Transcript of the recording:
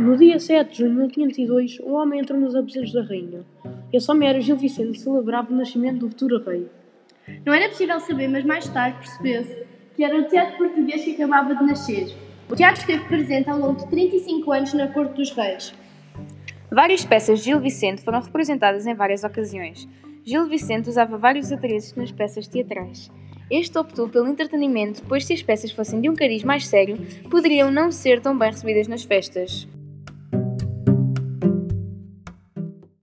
No dia 7 de junho de 1502, um homem entrou nos aposentos da rainha. Esse homem era Gil Vicente celebrava o nascimento do futuro rei. Não era possível saber, mas mais tarde percebeu-se que era o teatro português que acabava de nascer. O teatro esteve presente ao longo de 35 anos na corte dos reis. Várias peças de Gil Vicente foram representadas em várias ocasiões. Gil Vicente usava vários adereços nas peças teatrais. Este optou pelo entretenimento, pois se as peças fossem de um cariz mais sério, poderiam não ser tão bem recebidas nas festas.